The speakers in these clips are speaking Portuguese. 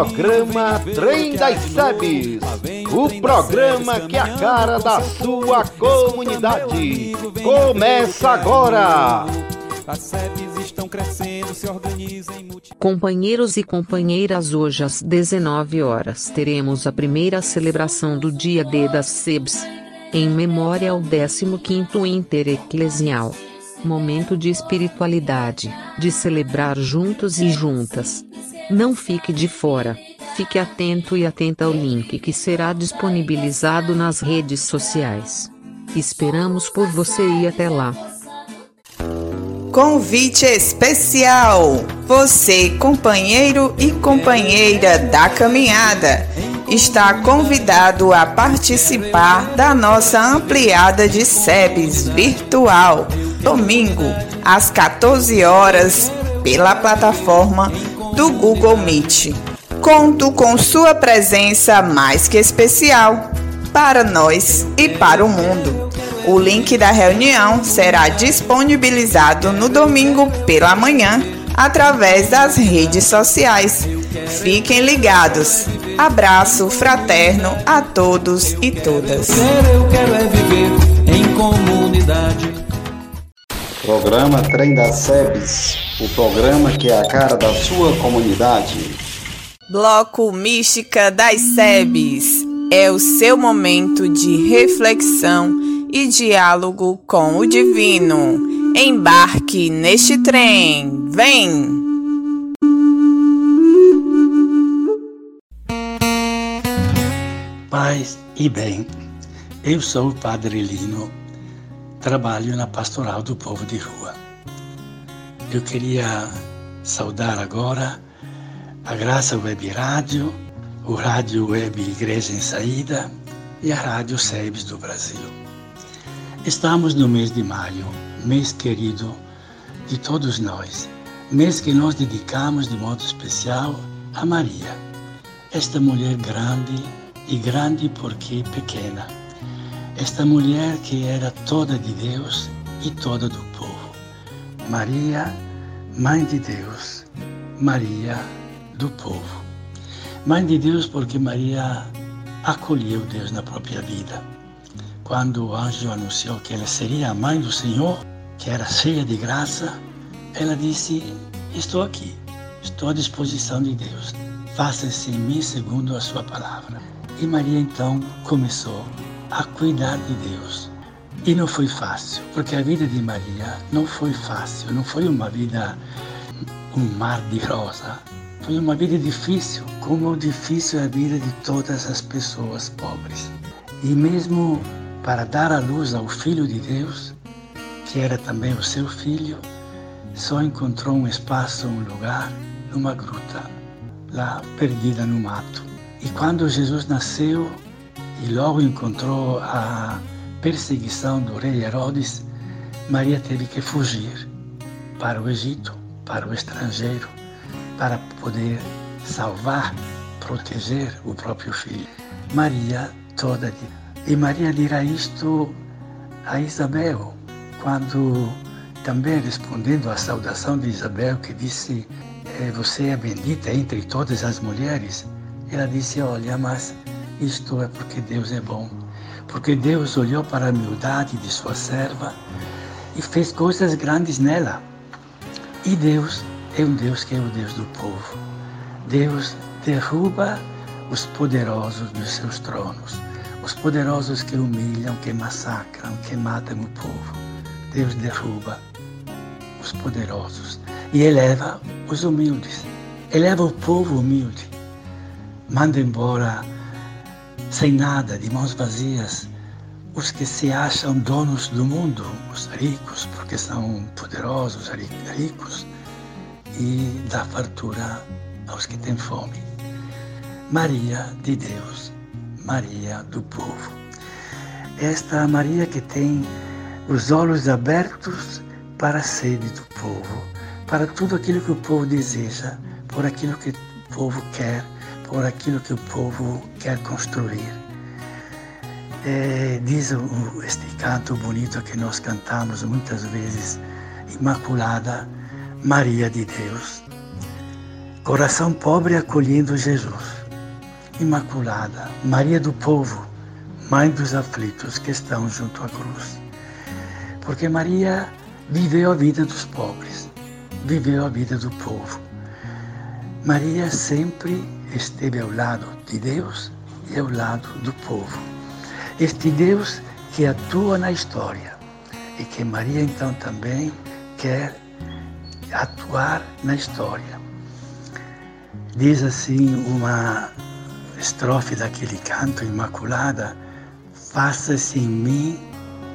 Programa Trem das Sebes. O programa que é a cara da sua comunidade. Começa agora. As SEBs estão crescendo, se organizem. Companheiros e companheiras, hoje às 19 horas teremos a primeira celebração do Dia D das SEBs, em memória ao 15º Intereclesial. Momento de espiritualidade, de celebrar juntos e juntas. Não fique de fora. Fique atento e atenta ao link que será disponibilizado nas redes sociais. Esperamos por você e até lá. Convite especial! Você, companheiro e companheira da caminhada, está convidado a participar da nossa ampliada de SEBS virtual, domingo, às 14 horas, pela plataforma do Google Meet. Conto com sua presença mais que especial para nós e para o mundo. O link da reunião será disponibilizado no domingo pela manhã através das redes sociais. Fiquem ligados. Abraço fraterno a todos e todas. É viver em comunidade. Programa Trem das Sebes, o programa que é a cara da sua comunidade. Bloco Mística das Sebes é o seu momento de reflexão e diálogo com o divino. Embarque neste trem. Vem! Paz e bem. Eu sou o Padre Lino. Trabalho na Pastoral do Povo de Rua. Eu queria saudar agora a Graça Web Rádio, o Rádio Web Igreja em Saída e a Rádio SEBS do Brasil. Estamos no mês de maio, mês querido de todos nós, mês que nós dedicamos de modo especial a Maria, esta mulher grande e grande porque pequena, esta mulher que era toda de Deus e toda do povo. Maria, Mãe de Deus, Maria do povo. Mãe de Deus porque Maria acolheu Deus na própria vida. Quando o anjo anunciou que ela seria a mãe do Senhor, que era cheia de graça, ela disse: Estou aqui, estou à disposição de Deus. Faça-se em mim segundo a sua palavra. E Maria então começou a cuidar de Deus. E não foi fácil, porque a vida de Maria não foi fácil, não foi uma vida um mar de rosa. Foi uma vida difícil, como difícil é a vida de todas as pessoas pobres. E mesmo para dar a luz ao Filho de Deus, que era também o seu filho, só encontrou um espaço, um lugar, numa gruta, lá perdida no mato. E quando Jesus nasceu e logo encontrou a perseguição do rei Herodes, Maria teve que fugir para o Egito, para o estrangeiro, para poder salvar, proteger o próprio filho. Maria toda de e Maria dirá isto a Isabel, quando também respondendo à saudação de Isabel, que disse: eh, Você é bendita entre todas as mulheres. Ela disse: Olha, mas isto é porque Deus é bom. Porque Deus olhou para a humildade de sua serva e fez coisas grandes nela. E Deus é um Deus que é o Deus do povo. Deus derruba os poderosos dos seus tronos os poderosos que humilham, que massacram, que matam o povo. Deus derruba os poderosos e eleva os humildes. Eleva o povo humilde. Manda embora sem nada, de mãos vazias, os que se acham donos do mundo, os ricos, porque são poderosos, ricos, e dá fartura aos que têm fome. Maria de Deus Maria do povo. Esta Maria que tem os olhos abertos para a sede do povo, para tudo aquilo que o povo deseja, por aquilo que o povo quer, por aquilo que o povo quer construir. É, diz este canto bonito que nós cantamos muitas vezes, Imaculada, Maria de Deus. Coração pobre acolhendo Jesus. Imaculada, Maria do povo, Mãe dos aflitos que estão junto à cruz. Porque Maria viveu a vida dos pobres, viveu a vida do povo. Maria sempre esteve ao lado de Deus e ao lado do povo. Este Deus que atua na história e que Maria então também quer atuar na história. Diz assim uma estrofe daquele canto Imaculada: Faça-se em mim,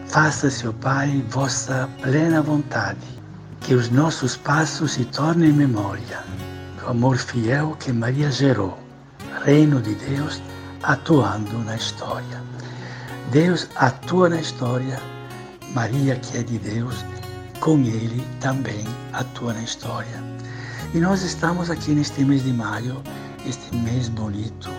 faça-se, ó Pai, vossa plena vontade, que os nossos passos se tornem memória amor fiel que Maria gerou, reino de Deus atuando na história. Deus atua na história, Maria, que é de Deus, com Ele também atua na história. E nós estamos aqui neste mês de maio, este mês bonito,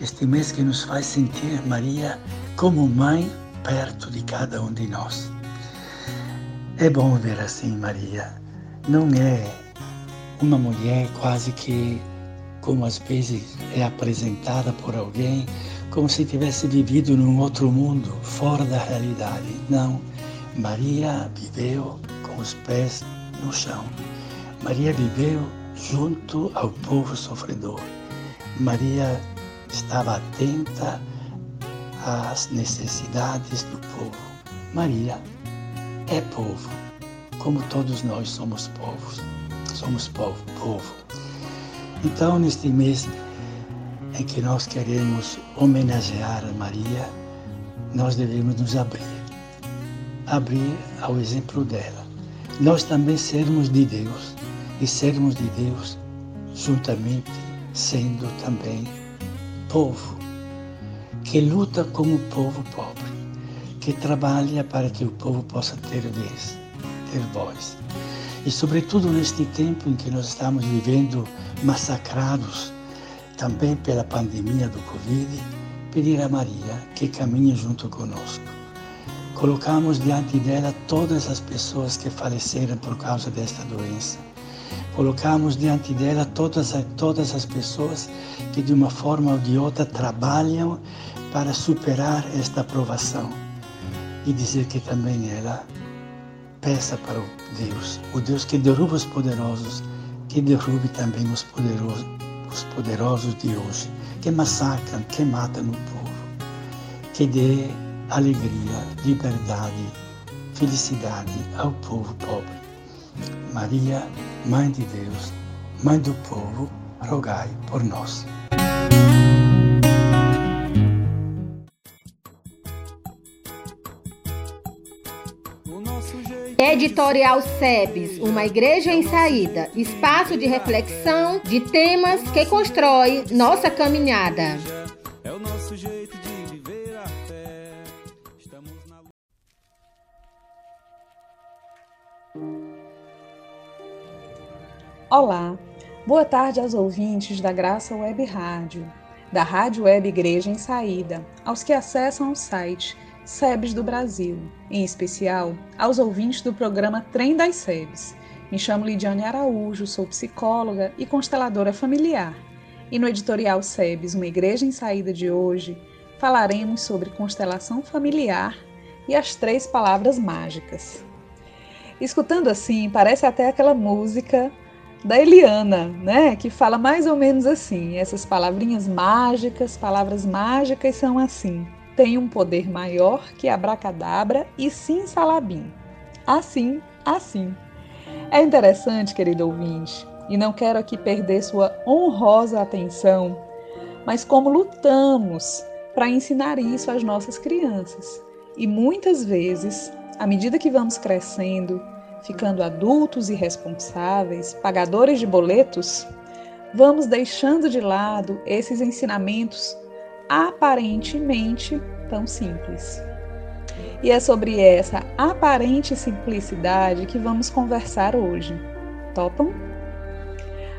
este mês que nos faz sentir Maria como mãe perto de cada um de nós. É bom ver assim Maria. Não é uma mulher quase que como às vezes é apresentada por alguém, como se tivesse vivido num outro mundo, fora da realidade. Não, Maria viveu com os pés no chão. Maria viveu junto ao povo sofredor. Maria estava atenta às necessidades do povo. Maria é povo, como todos nós somos povos. Somos povo, povo. Então, neste mês em que nós queremos homenagear a Maria, nós devemos nos abrir. Abrir ao exemplo dela. Nós também sermos de Deus e sermos de Deus juntamente sendo também povo que luta como povo pobre, que trabalha para que o povo possa ter vez, ter voz. E sobretudo neste tempo em que nós estamos vivendo massacrados também pela pandemia do Covid, pedir a Maria que caminhe junto conosco. Colocamos diante dela todas as pessoas que faleceram por causa desta doença. Colocamos diante dela todas, todas as pessoas que de uma forma ou de outra trabalham para superar esta provação e dizer que também ela peça para o Deus, o Deus que derruba os poderosos, que derrube também os poderosos, os poderosos de hoje, que massacram, que matam o povo, que dê alegria, liberdade, felicidade ao povo pobre. Maria, Mãe de Deus, Mãe do povo, rogai por nós. Editorial SEBS, uma igreja em saída, espaço de reflexão de temas que constrói nossa caminhada. É o nosso jeito de viver a fé. Estamos na Olá, boa tarde aos ouvintes da Graça Web Rádio, da Rádio Web Igreja em Saída, aos que acessam o site SEBs do Brasil, em especial aos ouvintes do programa Trem das SEBs. Me chamo Lidiane Araújo, sou psicóloga e consteladora familiar. E no editorial SEBs, uma igreja em saída de hoje, falaremos sobre constelação familiar e as três palavras mágicas. Escutando assim, parece até aquela música da Eliana, né, que fala mais ou menos assim: essas palavrinhas mágicas, palavras mágicas são assim tem um poder maior que abracadabra e sim salabim. Assim, assim. É interessante, querido ouvinte, e não quero aqui perder sua honrosa atenção, mas como lutamos para ensinar isso às nossas crianças. E muitas vezes, à medida que vamos crescendo, ficando adultos e responsáveis, pagadores de boletos, vamos deixando de lado esses ensinamentos aparentemente tão simples. E é sobre essa aparente simplicidade que vamos conversar hoje. Topam?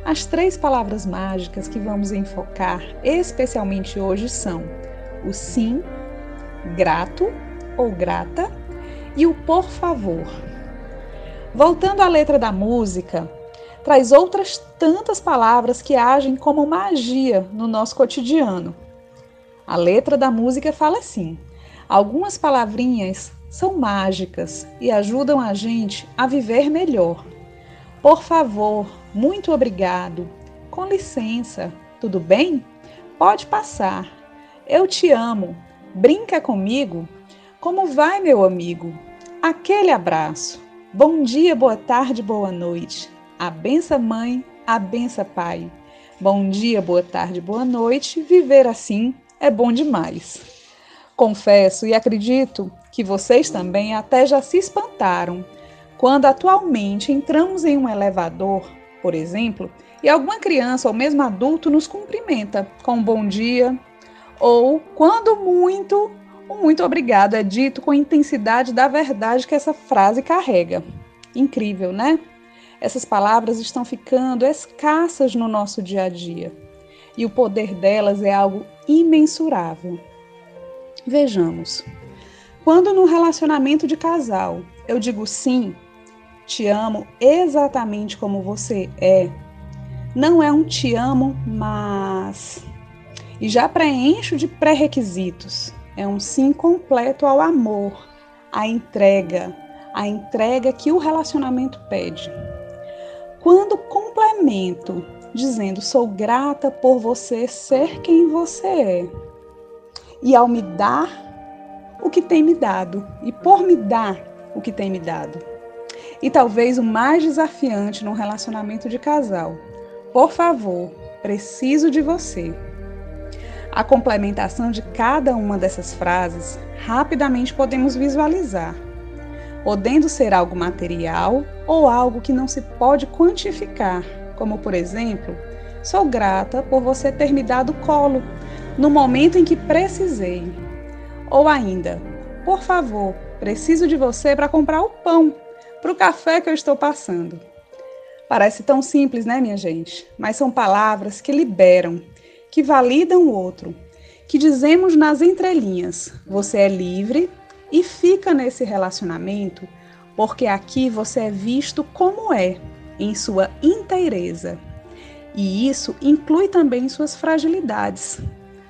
As três palavras mágicas que vamos enfocar especialmente hoje são o sim, grato ou grata e o por favor. Voltando à letra da música, traz outras tantas palavras que agem como magia no nosso cotidiano. A letra da música fala assim: algumas palavrinhas são mágicas e ajudam a gente a viver melhor. Por favor, muito obrigado. Com licença, tudo bem? Pode passar. Eu te amo. Brinca comigo? Como vai, meu amigo? Aquele abraço. Bom dia, boa tarde, boa noite. A benção mãe, a benção pai. Bom dia, boa tarde, boa noite. Viver assim é bom demais. Confesso e acredito que vocês também até já se espantaram quando atualmente entramos em um elevador, por exemplo, e alguma criança ou mesmo adulto nos cumprimenta com um bom dia, ou quando muito, um muito obrigado é dito com a intensidade da verdade que essa frase carrega. Incrível, né? Essas palavras estão ficando escassas no nosso dia a dia e o poder delas é algo imensurável. Vejamos. Quando no relacionamento de casal eu digo sim, te amo exatamente como você é, não é um te amo, mas. E já preencho de pré-requisitos. É um sim completo ao amor, à entrega, a entrega que o relacionamento pede. Quando complemento dizendo sou grata por você ser quem você é, e ao me dar o que tem me dado, e por me dar o que tem me dado. E talvez o mais desafiante num relacionamento de casal por favor, preciso de você. A complementação de cada uma dessas frases rapidamente podemos visualizar, podendo ser algo material ou algo que não se pode quantificar, como por exemplo, sou grata por você ter me dado colo no momento em que precisei. Ou ainda, por favor, preciso de você para comprar o pão para o café que eu estou passando. Parece tão simples, né, minha gente? Mas são palavras que liberam, que validam o outro, que dizemos nas entrelinhas: você é livre e fica nesse relacionamento porque aqui você é visto como é, em sua inteireza. E isso inclui também suas fragilidades.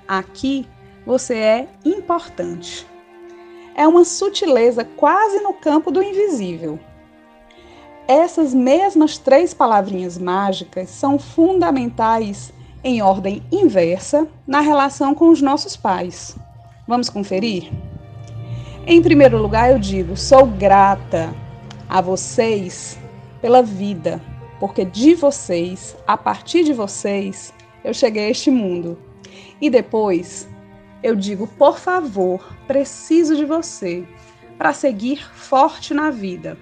Aqui você é importante. É uma sutileza quase no campo do invisível essas mesmas três palavrinhas mágicas são fundamentais em ordem inversa na relação com os nossos pais. Vamos conferir? Em primeiro lugar, eu digo: sou grata a vocês pela vida, porque de vocês, a partir de vocês, eu cheguei a este mundo. E depois, eu digo: por favor, preciso de você para seguir forte na vida.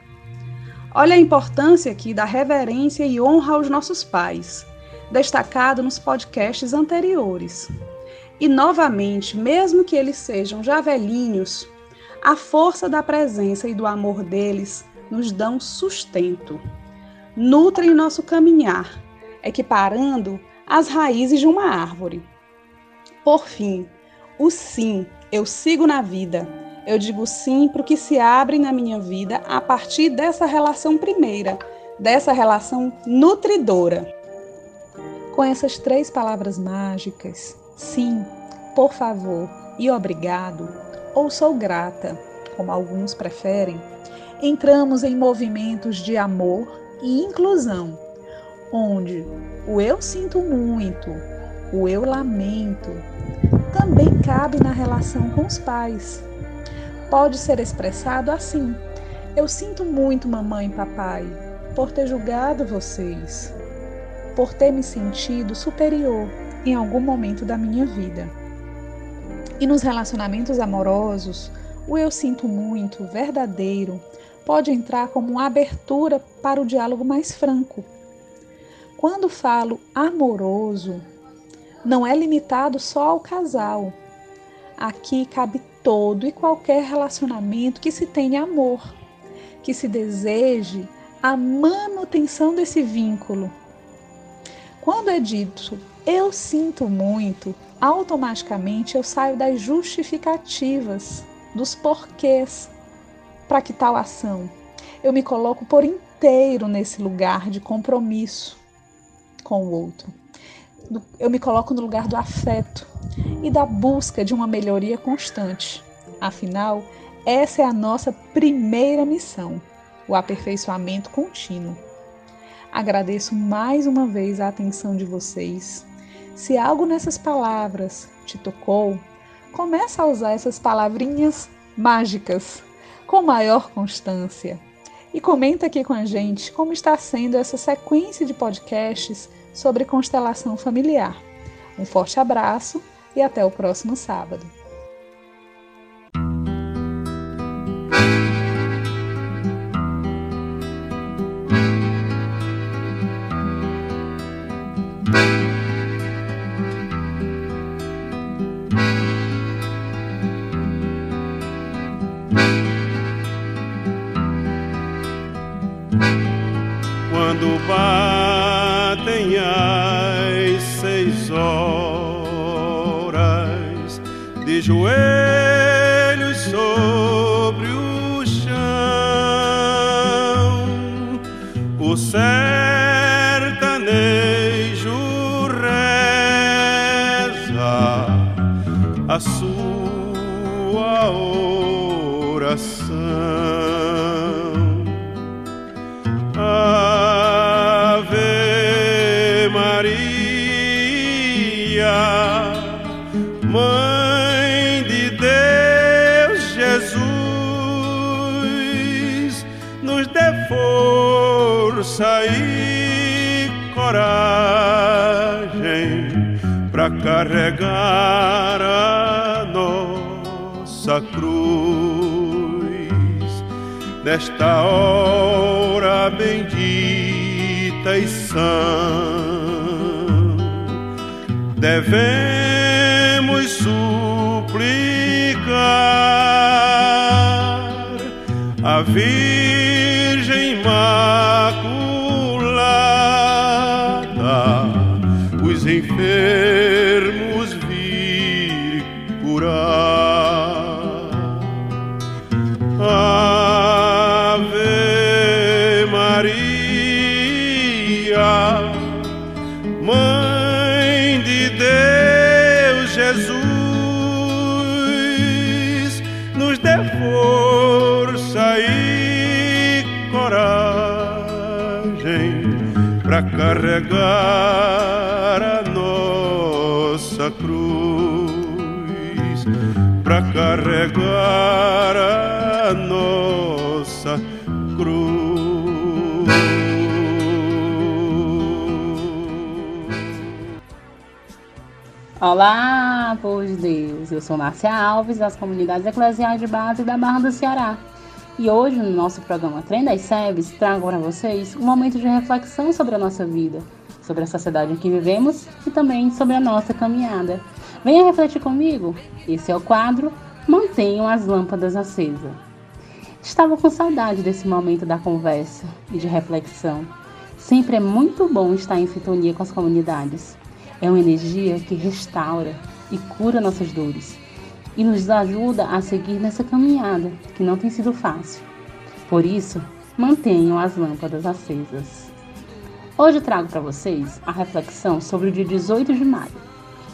Olha a importância aqui da reverência e honra aos nossos pais, destacado nos podcasts anteriores. E novamente, mesmo que eles sejam já velhinhos, a força da presença e do amor deles nos dão sustento. Nutrem nosso caminhar, equiparando as raízes de uma árvore. Por fim, o sim, eu sigo na vida eu digo sim para o que se abre na minha vida a partir dessa relação primeira, dessa relação nutridora. Com essas três palavras mágicas, sim, por favor e obrigado, ou sou grata, como alguns preferem, entramos em movimentos de amor e inclusão, onde o eu sinto muito, o eu lamento, também cabe na relação com os pais, pode ser expressado assim: Eu sinto muito, mamãe e papai, por ter julgado vocês, por ter me sentido superior em algum momento da minha vida. E nos relacionamentos amorosos, o eu sinto muito verdadeiro pode entrar como uma abertura para o diálogo mais franco. Quando falo amoroso, não é limitado só ao casal. Aqui cabe todo e qualquer relacionamento que se tenha amor, que se deseje a manutenção desse vínculo. Quando é dito eu sinto muito, automaticamente eu saio das justificativas, dos porquês para que tal ação. eu me coloco por inteiro nesse lugar de compromisso com o outro. Eu me coloco no lugar do afeto e da busca de uma melhoria constante. Afinal, essa é a nossa primeira missão, o aperfeiçoamento contínuo. Agradeço mais uma vez a atenção de vocês. Se algo nessas palavras te tocou, começa a usar essas palavrinhas mágicas com maior constância. E comenta aqui com a gente como está sendo essa sequência de podcasts sobre constelação familiar. Um forte abraço e até o próximo sábado. Força e coragem para carregar a nossa cruz nesta hora bendita e sã. Devemos suplicar a Virgem Imaculada enfermos carregar nossa cruz para carregar a nossa cruz. Olá, povo de Deus! Eu sou Márcia Alves, das comunidades eclesiais de base da Barra do Ceará. E hoje, no nosso programa Trem das Sebes, trago para vocês um momento de reflexão sobre a nossa vida, sobre a sociedade em que vivemos e também sobre a nossa caminhada. Venha refletir comigo. Esse é o quadro Mantenham as lâmpadas acesas. Estava com saudade desse momento da conversa e de reflexão. Sempre é muito bom estar em sintonia com as comunidades. É uma energia que restaura e cura nossas dores e nos ajuda a seguir nessa caminhada que não tem sido fácil. Por isso, mantenham as lâmpadas acesas. Hoje trago para vocês a reflexão sobre o dia 18 de maio,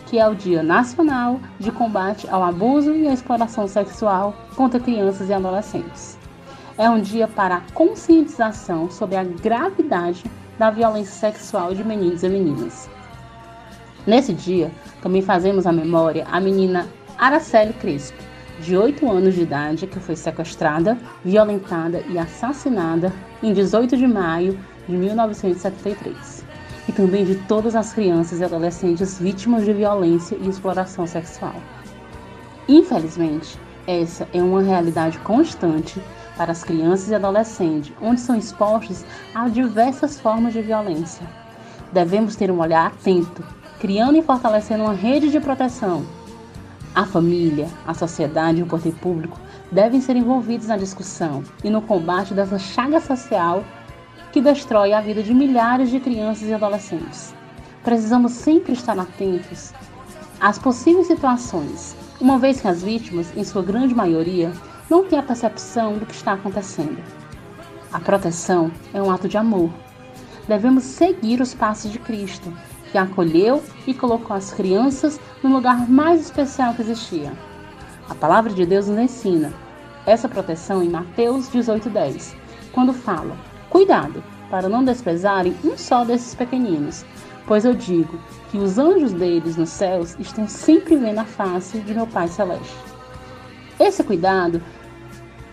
que é o Dia Nacional de Combate ao Abuso e à Exploração Sexual contra Crianças e Adolescentes. É um dia para a conscientização sobre a gravidade da violência sexual de meninos e meninas. Nesse dia, também fazemos a memória à menina Araceli Crespo, de 8 anos de idade, que foi sequestrada, violentada e assassinada em 18 de maio de 1973, e também de todas as crianças e adolescentes vítimas de violência e exploração sexual. Infelizmente, essa é uma realidade constante para as crianças e adolescentes, onde são expostos a diversas formas de violência. Devemos ter um olhar atento, criando e fortalecendo uma rede de proteção. A família, a sociedade e o poder público devem ser envolvidos na discussão e no combate dessa chaga social que destrói a vida de milhares de crianças e adolescentes. Precisamos sempre estar atentos às possíveis situações, uma vez que as vítimas, em sua grande maioria, não têm a percepção do que está acontecendo. A proteção é um ato de amor. Devemos seguir os passos de Cristo, que acolheu e colocou as crianças no lugar mais especial que existia. A palavra de Deus nos ensina essa proteção em Mateus 18:10, quando fala: Cuidado, para não desprezarem um só desses pequeninos, pois eu digo que os anjos deles nos céus estão sempre vendo a face de meu Pai celeste. Esse cuidado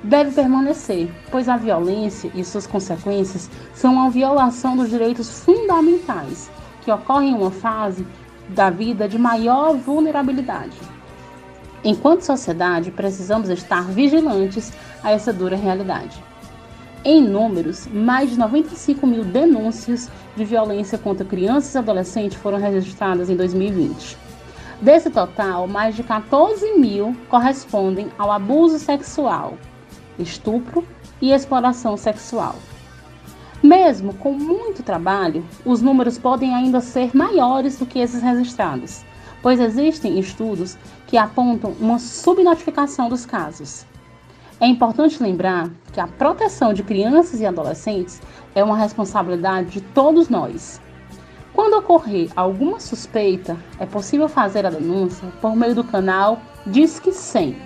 deve permanecer, pois a violência e suas consequências são a violação dos direitos fundamentais, que ocorrem em uma fase da vida de maior vulnerabilidade. Enquanto sociedade, precisamos estar vigilantes a essa dura realidade. Em números, mais de 95 mil denúncias de violência contra crianças e adolescentes foram registradas em 2020. Desse total, mais de 14 mil correspondem ao abuso sexual, estupro e exploração sexual. Mesmo com muito trabalho, os números podem ainda ser maiores do que esses registrados, pois existem estudos que apontam uma subnotificação dos casos. É importante lembrar que a proteção de crianças e adolescentes é uma responsabilidade de todos nós. Quando ocorrer alguma suspeita, é possível fazer a denúncia por meio do canal Disque 100.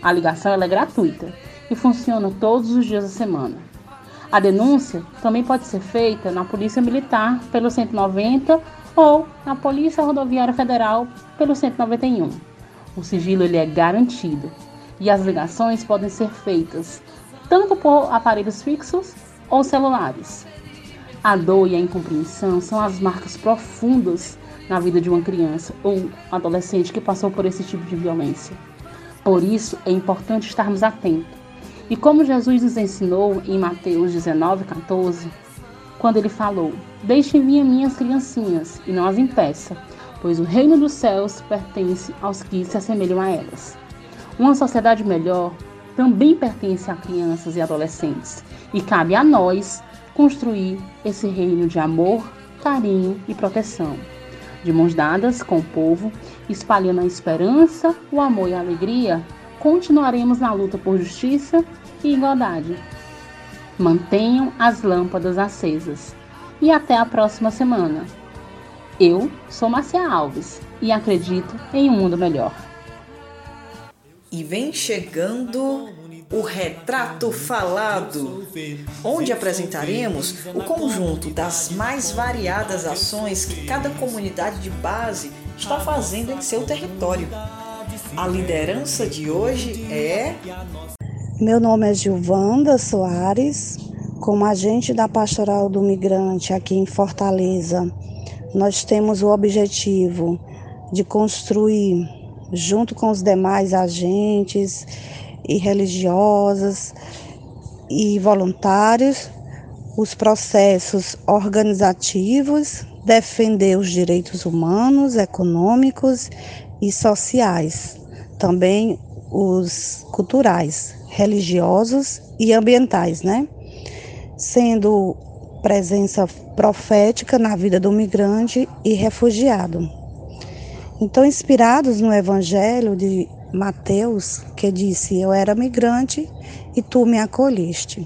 A ligação é gratuita e funciona todos os dias da semana. A denúncia também pode ser feita na Polícia Militar pelo 190 ou na Polícia Rodoviária Federal pelo 191. O sigilo ele é garantido e as ligações podem ser feitas tanto por aparelhos fixos ou celulares. A dor e a incompreensão são as marcas profundas na vida de uma criança ou adolescente que passou por esse tipo de violência. Por isso, é importante estarmos atentos. E como Jesus nos ensinou em Mateus 19, 14, quando ele falou: Deixem vir minhas criancinhas e não as impeça, pois o reino dos céus pertence aos que se assemelham a elas. Uma sociedade melhor também pertence a crianças e adolescentes e cabe a nós construir esse reino de amor, carinho e proteção. De mãos dadas com o povo, espalhando a esperança, o amor e a alegria, continuaremos na luta por justiça e igualdade. Mantenham as lâmpadas acesas. E até a próxima semana. Eu sou Marcia Alves e acredito em um mundo melhor. E vem chegando o Retrato Falado, onde apresentaremos o conjunto das mais variadas ações que cada comunidade de base está fazendo em seu território. A liderança de hoje é. Meu nome é Gilvanda Soares, como agente da Pastoral do Migrante aqui em Fortaleza. Nós temos o objetivo de construir junto com os demais agentes e religiosas e voluntários, os processos organizativos, defender os direitos humanos, econômicos e sociais, também os culturais, religiosos e ambientais, né? Sendo presença profética na vida do migrante e refugiado. Então, inspirados no Evangelho de Mateus, que disse: Eu era migrante e tu me acolheste.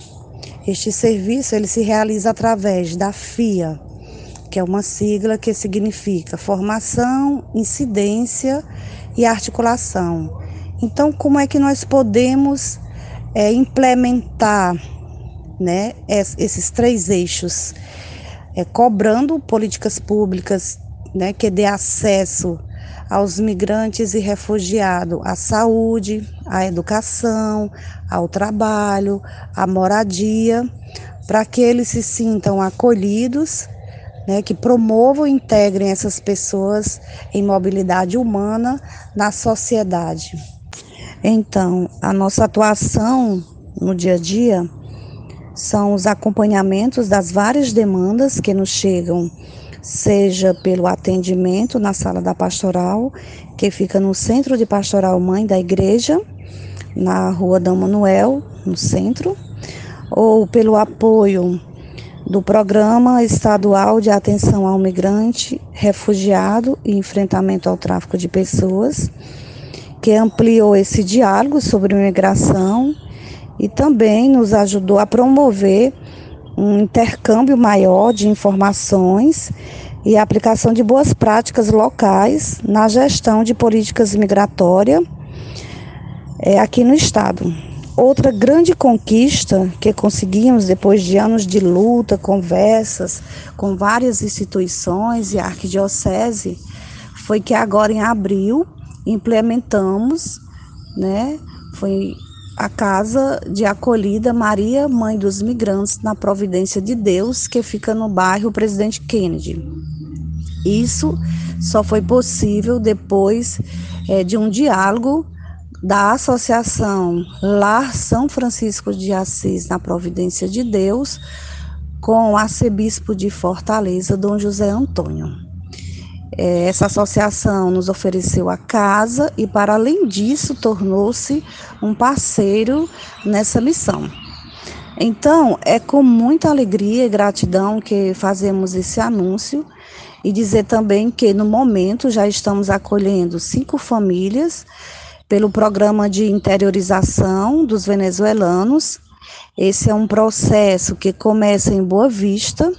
Este serviço ele se realiza através da FIA, que é uma sigla que significa formação, incidência e articulação. Então, como é que nós podemos é, implementar né, esses três eixos? É, cobrando políticas públicas né, que dê acesso aos migrantes e refugiados à saúde, à educação, ao trabalho, à moradia, para que eles se sintam acolhidos, né, que promovam e integrem essas pessoas em mobilidade humana na sociedade. Então, a nossa atuação no dia a dia são os acompanhamentos das várias demandas que nos chegam seja pelo atendimento na sala da pastoral, que fica no Centro de Pastoral Mãe da Igreja, na Rua Dom Manuel, no centro, ou pelo apoio do Programa Estadual de Atenção ao Migrante, Refugiado e Enfrentamento ao Tráfico de Pessoas, que ampliou esse diálogo sobre imigração e também nos ajudou a promover um intercâmbio maior de informações e a aplicação de boas práticas locais na gestão de políticas migratórias é, aqui no estado. Outra grande conquista que conseguimos depois de anos de luta, conversas com várias instituições e arquidiocese foi que agora em abril implementamos, né, foi a casa de acolhida Maria Mãe dos Migrantes na Providência de Deus, que fica no bairro Presidente Kennedy. Isso só foi possível depois é, de um diálogo da Associação Lar São Francisco de Assis na Providência de Deus com o arcebispo de Fortaleza, Dom José Antônio. É, essa associação nos ofereceu a casa e, para além disso, tornou-se um parceiro nessa missão. Então, é com muita alegria e gratidão que fazemos esse anúncio e dizer também que, no momento, já estamos acolhendo cinco famílias pelo programa de interiorização dos venezuelanos. Esse é um processo que começa em Boa Vista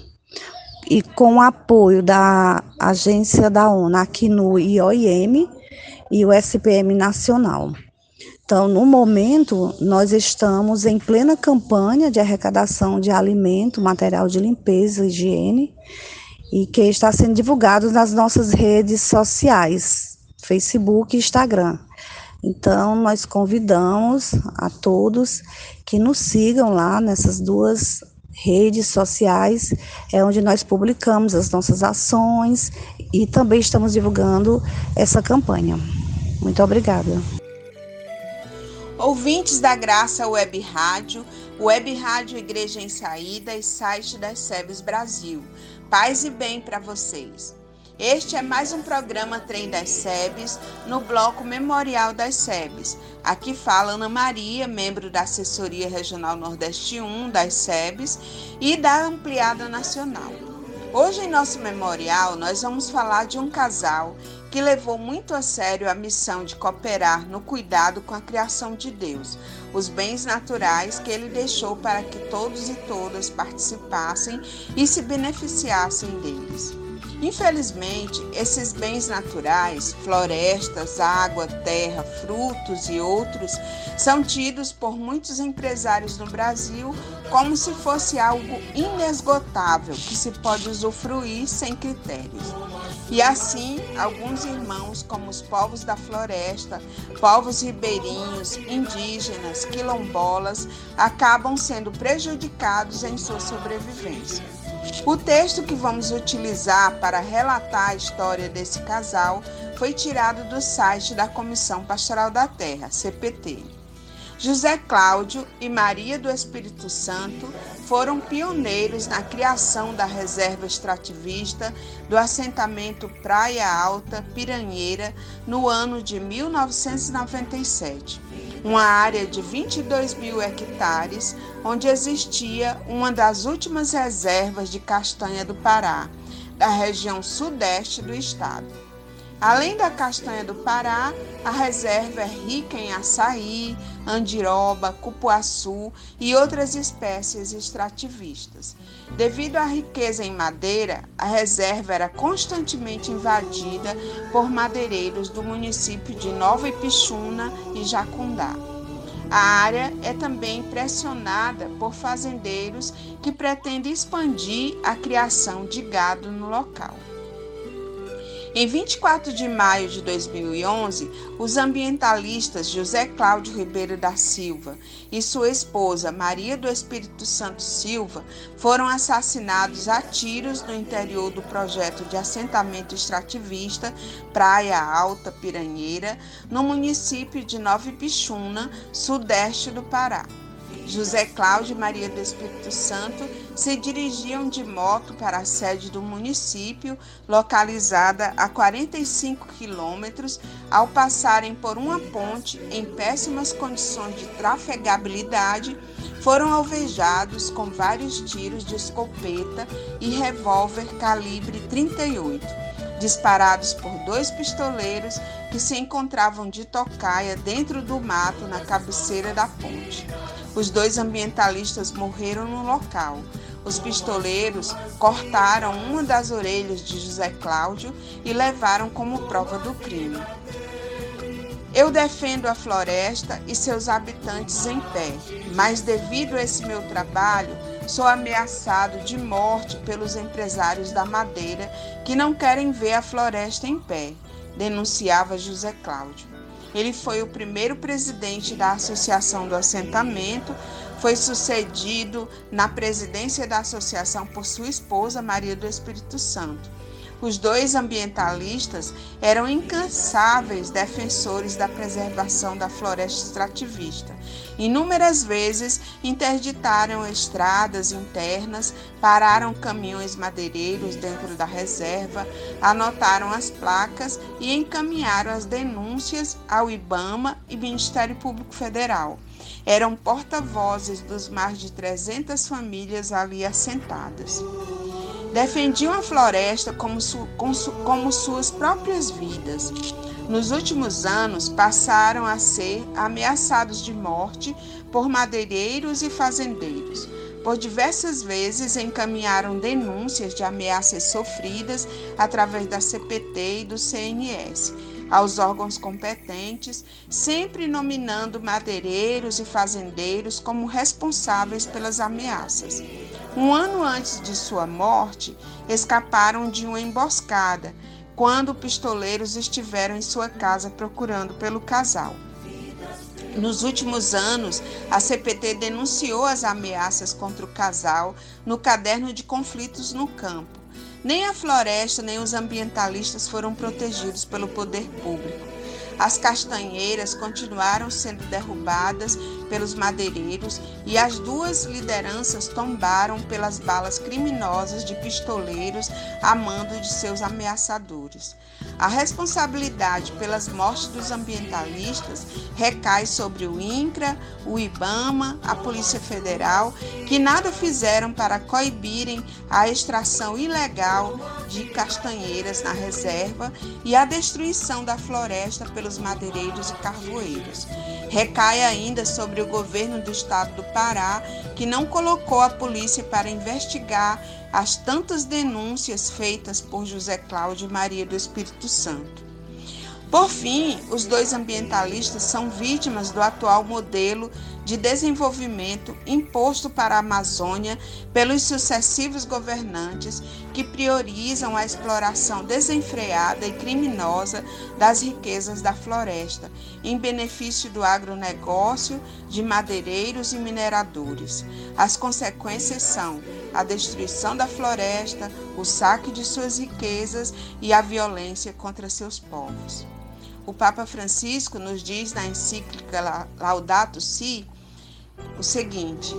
e com o apoio da agência da ONU aqui no IOIM e o SPM Nacional. Então, no momento, nós estamos em plena campanha de arrecadação de alimento, material de limpeza, higiene, e que está sendo divulgado nas nossas redes sociais, Facebook e Instagram. Então, nós convidamos a todos que nos sigam lá nessas duas redes sociais, é onde nós publicamos as nossas ações e também estamos divulgando essa campanha. Muito obrigada. Ouvintes da Graça Web Rádio, Web Rádio Igreja em Saída e site das SEBS Brasil. Paz e bem para vocês. Este é mais um programa Trem das SEBs, no bloco Memorial das SEBs. Aqui fala Ana Maria, membro da Assessoria Regional Nordeste 1 das SEBs e da Ampliada Nacional. Hoje, em nosso memorial, nós vamos falar de um casal que levou muito a sério a missão de cooperar no cuidado com a criação de Deus, os bens naturais que ele deixou para que todos e todas participassem e se beneficiassem deles. Infelizmente, esses bens naturais, florestas, água, terra, frutos e outros, são tidos por muitos empresários no Brasil como se fosse algo inesgotável que se pode usufruir sem critérios. E assim, alguns irmãos, como os povos da floresta, povos ribeirinhos, indígenas, quilombolas, acabam sendo prejudicados em sua sobrevivência. O texto que vamos utilizar para relatar a história desse casal foi tirado do site da Comissão Pastoral da Terra, CPT. José Cláudio e Maria do Espírito Santo foram pioneiros na criação da reserva extrativista do assentamento Praia Alta Piranheira no ano de 1997 uma área de 22 mil hectares, onde existia uma das últimas reservas de castanha do Pará, da região sudeste do estado. Além da castanha do Pará, a reserva é rica em açaí, andiroba, cupuaçu e outras espécies extrativistas. Devido à riqueza em madeira, a reserva era constantemente invadida por madeireiros do município de Nova Ipixuna e Jacundá. A área é também pressionada por fazendeiros que pretendem expandir a criação de gado no local. Em 24 de maio de 2011, os ambientalistas José Cláudio Ribeiro da Silva e sua esposa Maria do Espírito Santo Silva foram assassinados a tiros no interior do projeto de assentamento extrativista Praia Alta Piranheira, no município de Nova Ipixuna, sudeste do Pará. José Cláudio e Maria do Espírito Santo se dirigiam de moto para a sede do município, localizada a 45 quilômetros, ao passarem por uma ponte em péssimas condições de trafegabilidade, foram alvejados com vários tiros de escopeta e revólver calibre 38, disparados por dois pistoleiros que se encontravam de tocaia dentro do mato na cabeceira da ponte. Os dois ambientalistas morreram no local. Os pistoleiros cortaram uma das orelhas de José Cláudio e levaram como prova do crime. Eu defendo a floresta e seus habitantes em pé, mas devido a esse meu trabalho, sou ameaçado de morte pelos empresários da madeira que não querem ver a floresta em pé, denunciava José Cláudio. Ele foi o primeiro presidente da Associação do Assentamento, foi sucedido na presidência da associação por sua esposa, Maria do Espírito Santo. Os dois ambientalistas eram incansáveis defensores da preservação da floresta extrativista. Inúmeras vezes interditaram estradas internas, pararam caminhões madeireiros dentro da reserva, anotaram as placas e encaminharam as denúncias ao IBAMA e Ministério Público Federal. Eram porta-vozes dos mais de 300 famílias ali assentadas. Defendiam a floresta como, su, como suas próprias vidas. Nos últimos anos, passaram a ser ameaçados de morte por madeireiros e fazendeiros. Por diversas vezes encaminharam denúncias de ameaças sofridas através da CPT e do CNS aos órgãos competentes, sempre nominando madeireiros e fazendeiros como responsáveis pelas ameaças. Um ano antes de sua morte, escaparam de uma emboscada, quando pistoleiros estiveram em sua casa procurando pelo casal. Nos últimos anos, a CPT denunciou as ameaças contra o casal no caderno de conflitos no campo. Nem a floresta nem os ambientalistas foram protegidos pelo poder público. As castanheiras continuaram sendo derrubadas pelos madeireiros e as duas lideranças tombaram pelas balas criminosas de pistoleiros a mando de seus ameaçadores. A responsabilidade pelas mortes dos ambientalistas recai sobre o INCRA, o IBAMA, a Polícia Federal, que nada fizeram para coibirem a extração ilegal de castanheiras na reserva e a destruição da floresta pelos madeireiros e carvoeiros. Recai ainda sobre o governo do estado do Pará, que não colocou a polícia para investigar as tantas denúncias feitas por José Cláudio e Maria do Espírito Santo. Por fim, os dois ambientalistas são vítimas do atual modelo de desenvolvimento imposto para a Amazônia pelos sucessivos governantes que priorizam a exploração desenfreada e criminosa das riquezas da floresta, em benefício do agronegócio, de madeireiros e mineradores. As consequências são a destruição da floresta, o saque de suas riquezas e a violência contra seus povos. O Papa Francisco nos diz na encíclica Laudato Si o seguinte: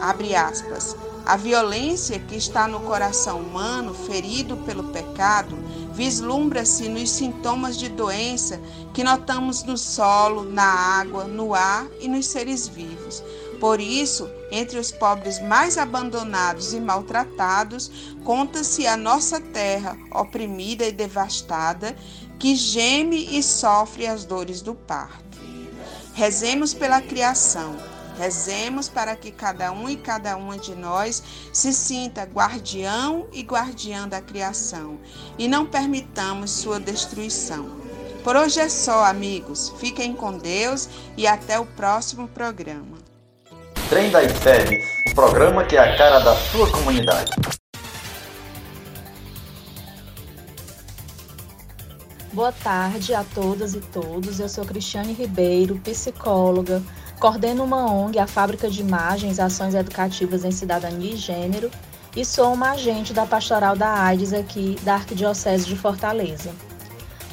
abre aspas. A violência que está no coração humano, ferido pelo pecado, vislumbra-se nos sintomas de doença que notamos no solo, na água, no ar e nos seres vivos. Por isso, entre os pobres mais abandonados e maltratados, conta-se a nossa terra oprimida e devastada, que geme e sofre as dores do parto. Rezemos pela criação, rezemos para que cada um e cada uma de nós se sinta guardião e guardiã da criação e não permitamos sua destruição. Por hoje é só, amigos. Fiquem com Deus e até o próximo programa. Trem das Sebes, o programa que é a cara da sua comunidade. Boa tarde a todas e todos. Eu sou Cristiane Ribeiro, psicóloga, coordeno uma ONG, a Fábrica de Imagens Ações Educativas em Cidadania e Gênero, e sou uma agente da Pastoral da AIDS aqui da Arquidiocese de Fortaleza.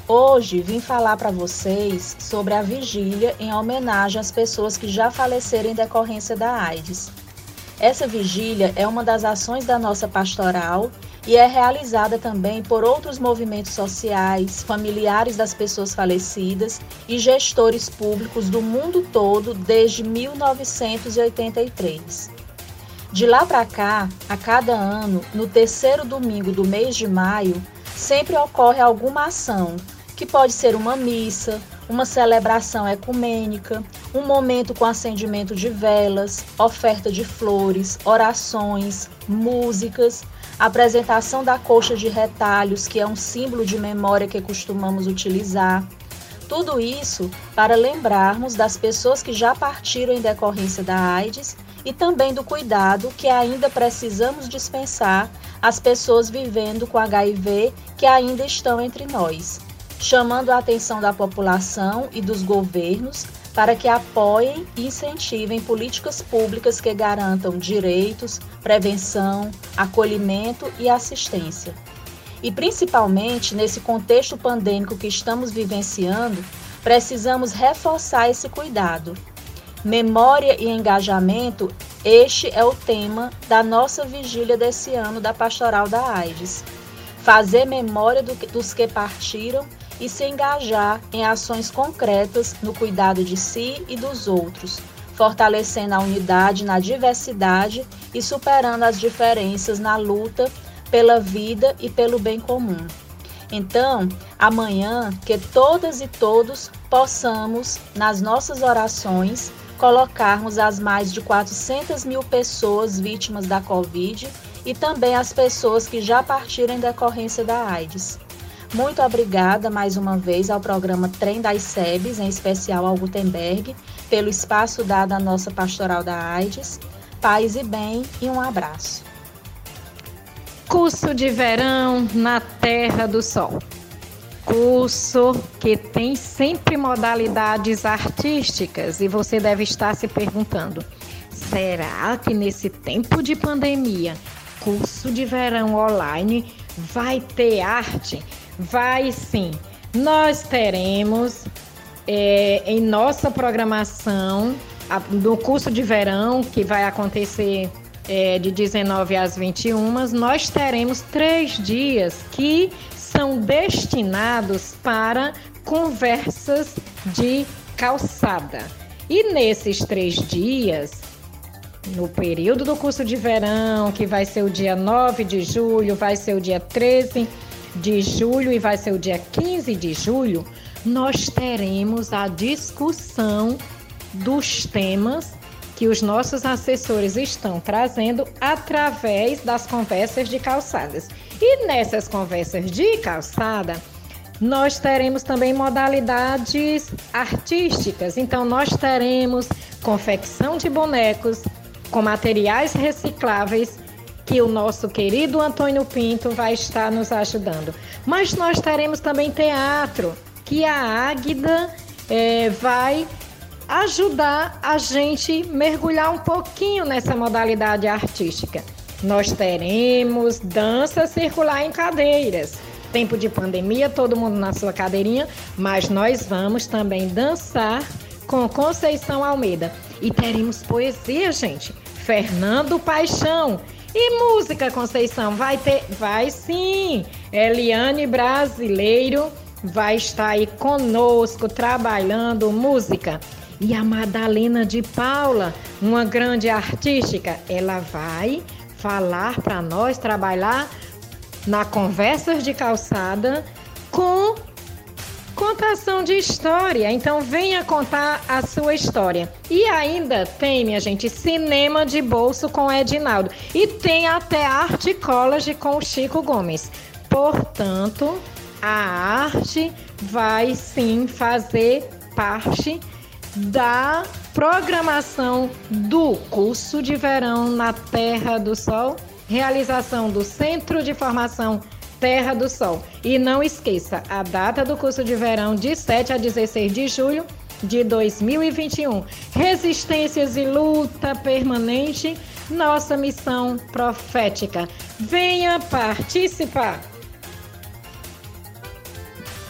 Hoje vim falar para vocês sobre a vigília em homenagem às pessoas que já faleceram em decorrência da AIDS. Essa vigília é uma das ações da nossa pastoral e é realizada também por outros movimentos sociais, familiares das pessoas falecidas e gestores públicos do mundo todo desde 1983. De lá para cá, a cada ano, no terceiro domingo do mês de maio, sempre ocorre alguma ação, que pode ser uma missa, uma celebração ecumênica, um momento com acendimento de velas, oferta de flores, orações, músicas, apresentação da coxa de retalhos, que é um símbolo de memória que costumamos utilizar. Tudo isso para lembrarmos das pessoas que já partiram em decorrência da AIDS e também do cuidado que ainda precisamos dispensar às pessoas vivendo com HIV que ainda estão entre nós chamando a atenção da população e dos governos para que apoiem e incentivem políticas públicas que garantam direitos, prevenção, acolhimento e assistência. E principalmente nesse contexto pandêmico que estamos vivenciando, precisamos reforçar esse cuidado. Memória e engajamento, este é o tema da nossa vigília desse ano da Pastoral da AIDS. Fazer memória do, dos que partiram e se engajar em ações concretas no cuidado de si e dos outros, fortalecendo a unidade na diversidade e superando as diferenças na luta pela vida e pelo bem comum. Então, amanhã, que todas e todos possamos, nas nossas orações, colocarmos as mais de 400 mil pessoas vítimas da Covid e também as pessoas que já partiram em decorrência da AIDS. Muito obrigada mais uma vez ao programa Trem das SEBs, em especial ao Gutenberg, pelo espaço dado à nossa pastoral da AIDS. Paz e bem e um abraço. Curso de verão na Terra do Sol. Curso que tem sempre modalidades artísticas e você deve estar se perguntando: será que nesse tempo de pandemia, curso de verão online vai ter arte? Vai sim. Nós teremos é, em nossa programação a, do curso de verão, que vai acontecer é, de 19 às 21, nós teremos três dias que são destinados para conversas de calçada. E nesses três dias, no período do curso de verão, que vai ser o dia 9 de julho, vai ser o dia 13 de julho e vai ser o dia 15 de julho, nós teremos a discussão dos temas que os nossos assessores estão trazendo através das conversas de calçadas. E nessas conversas de calçada, nós teremos também modalidades artísticas. Então, nós teremos confecção de bonecos com materiais recicláveis que o nosso querido Antônio Pinto vai estar nos ajudando. Mas nós teremos também teatro, que a Águida é, vai ajudar a gente mergulhar um pouquinho nessa modalidade artística. Nós teremos dança circular em cadeiras. Tempo de pandemia, todo mundo na sua cadeirinha, mas nós vamos também dançar com Conceição Almeida. E teremos poesia, gente. Fernando Paixão, e música, Conceição? Vai ter? Vai sim. Eliane Brasileiro vai estar aí conosco trabalhando música. E a Madalena de Paula, uma grande artística, ela vai falar para nós trabalhar na conversas de calçada com Contação de história, então venha contar a sua história. E ainda tem, minha gente, cinema de bolso com Edinaldo. E tem até arte college com Chico Gomes. Portanto, a arte vai sim fazer parte da programação do curso de verão na Terra do Sol, realização do Centro de Formação Terra do Sol. E não esqueça, a data do curso de verão de 7 a 16 de julho de 2021. Resistências e luta permanente, nossa missão profética. Venha participar!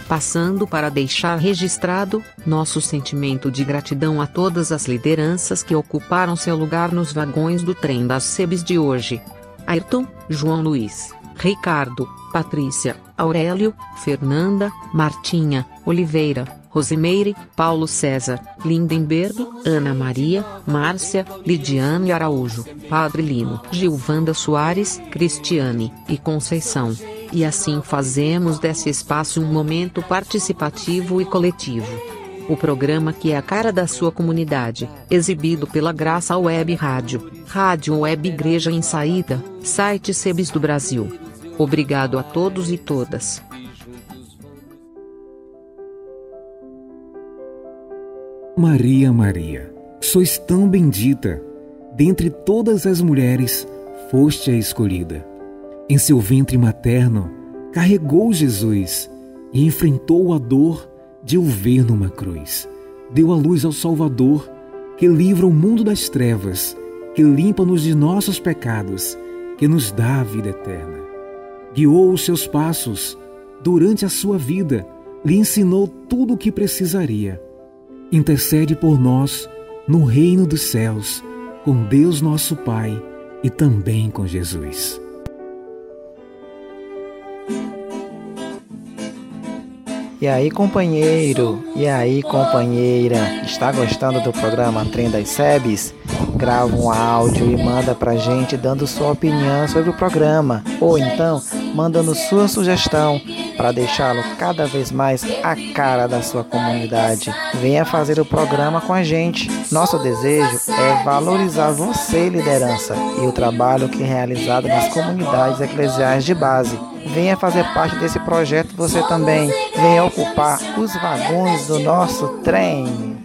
Passando para deixar registrado nosso sentimento de gratidão a todas as lideranças que ocuparam seu lugar nos vagões do trem das SEBs de hoje. Ayrton, João Luiz, Ricardo, Patrícia, Aurélio, Fernanda, Martinha, Oliveira, Rosimeire, Paulo César, Lindenberg, Ana Maria, Márcia, Lidiane Araújo, Padre Lino, Gilvanda Soares, Cristiane e Conceição. E assim fazemos desse espaço um momento participativo e coletivo. O programa que é a cara da sua comunidade, exibido pela Graça Web Rádio, Rádio Web Igreja em Saída, site Sebes do Brasil. Obrigado a todos e todas. Maria, Maria, sois tão bendita, dentre todas as mulheres, foste a escolhida. Em seu ventre materno, carregou Jesus e enfrentou a dor de o ver numa cruz. Deu a luz ao Salvador, que livra o mundo das trevas, que limpa-nos de nossos pecados, que nos dá a vida eterna. Guiou os seus passos durante a sua vida, lhe ensinou tudo o que precisaria. Intercede por nós no reino dos céus, com Deus nosso Pai e também com Jesus. E aí, companheiro? E aí, companheira? Está gostando do programa Trem das Sebes? Grava um áudio e manda pra gente dando sua opinião sobre o programa. Ou então, mandando sua sugestão para deixá-lo cada vez mais a cara da sua comunidade. Venha fazer o programa com a gente. Nosso desejo é valorizar você, liderança, e o trabalho que é realizado nas comunidades eclesiais de base. Venha fazer parte desse projeto você também. Venha ocupar os vagões do nosso trem.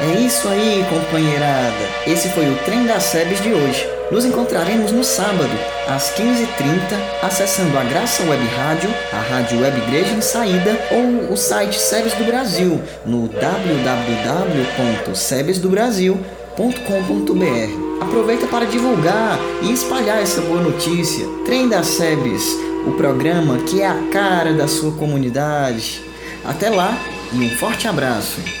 É isso aí, companheirada. Esse foi o Trem das Sebes de hoje. Nos encontraremos no sábado, às 15h30, acessando a Graça Web Rádio, a Rádio Web Igreja em Saída ou o site Sebes do Brasil no www.sebesdobrasil.com.br. Aproveita para divulgar e espalhar essa boa notícia. Trem das Sebes, o programa que é a cara da sua comunidade. Até lá e um forte abraço.